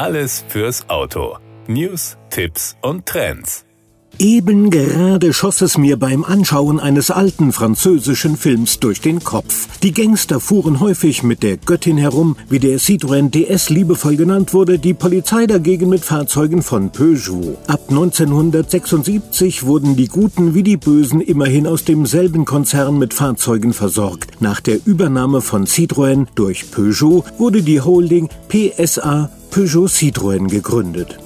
Alles fürs Auto. News, Tipps und Trends. Eben gerade schoss es mir beim Anschauen eines alten französischen Films durch den Kopf. Die Gangster fuhren häufig mit der Göttin herum, wie der Citroën DS liebevoll genannt wurde, die Polizei dagegen mit Fahrzeugen von Peugeot. Ab 1976 wurden die Guten wie die Bösen immerhin aus demselben Konzern mit Fahrzeugen versorgt. Nach der Übernahme von Citroën durch Peugeot wurde die Holding PSA Peugeot Citroën gegründet.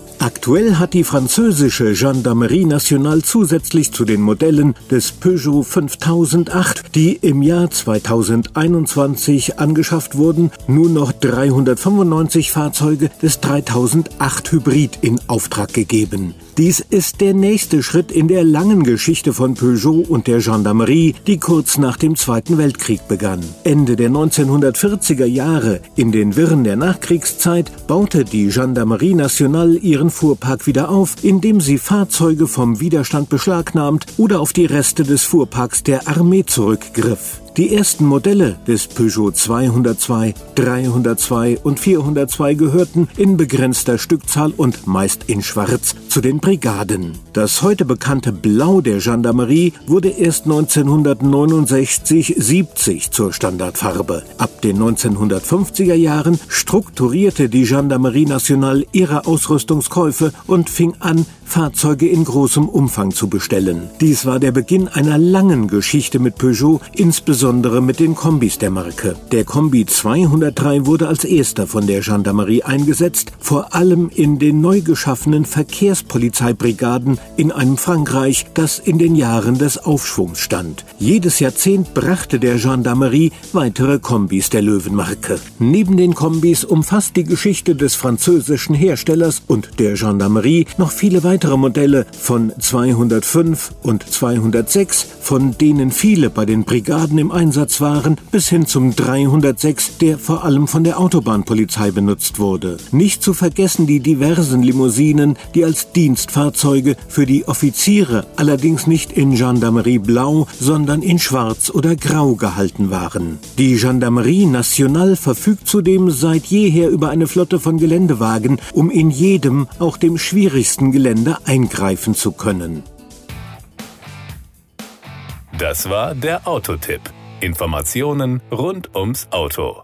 Aktuell hat die französische Gendarmerie Nationale zusätzlich zu den Modellen des Peugeot 5008, die im Jahr 2021 angeschafft wurden, nur noch 395 Fahrzeuge des 3008 Hybrid in Auftrag gegeben. Dies ist der nächste Schritt in der langen Geschichte von Peugeot und der Gendarmerie, die kurz nach dem Zweiten Weltkrieg begann. Ende der 1940er Jahre, in den Wirren der Nachkriegszeit, baute die Gendarmerie Nationale ihren Fuhrpark wieder auf, indem sie Fahrzeuge vom Widerstand beschlagnahmt oder auf die Reste des Fuhrparks der Armee zurückgriff. Die ersten Modelle des Peugeot 202, 302 und 402 gehörten in begrenzter Stückzahl und meist in Schwarz zu den Brigaden. Das heute bekannte Blau der Gendarmerie wurde erst 1969-70 zur Standardfarbe. Ab den 1950er Jahren strukturierte die Gendarmerie Nationale ihre Ausrüstungskäufe und fing an, Fahrzeuge in großem Umfang zu bestellen. Dies war der Beginn einer langen Geschichte mit Peugeot, insbesondere mit den Kombis der Marke. Der Kombi 203 wurde als erster von der Gendarmerie eingesetzt, vor allem in den neu geschaffenen Verkehrspolizeibrigaden in einem Frankreich, das in den Jahren des Aufschwungs stand. Jedes Jahrzehnt brachte der Gendarmerie weitere Kombis der Löwenmarke. Neben den Kombis umfasst die Geschichte des französischen Herstellers und der Gendarmerie noch viele weitere weitere Modelle von 205 und 206, von denen viele bei den Brigaden im Einsatz waren, bis hin zum 306, der vor allem von der Autobahnpolizei benutzt wurde. Nicht zu vergessen die diversen Limousinen, die als Dienstfahrzeuge für die Offiziere allerdings nicht in Gendarmerie Blau, sondern in Schwarz oder Grau gehalten waren. Die Gendarmerie Nationale verfügt zudem seit jeher über eine Flotte von Geländewagen, um in jedem, auch dem schwierigsten Gelände Gelände eingreifen zu können. Das war der Autotipp. Informationen rund ums Auto.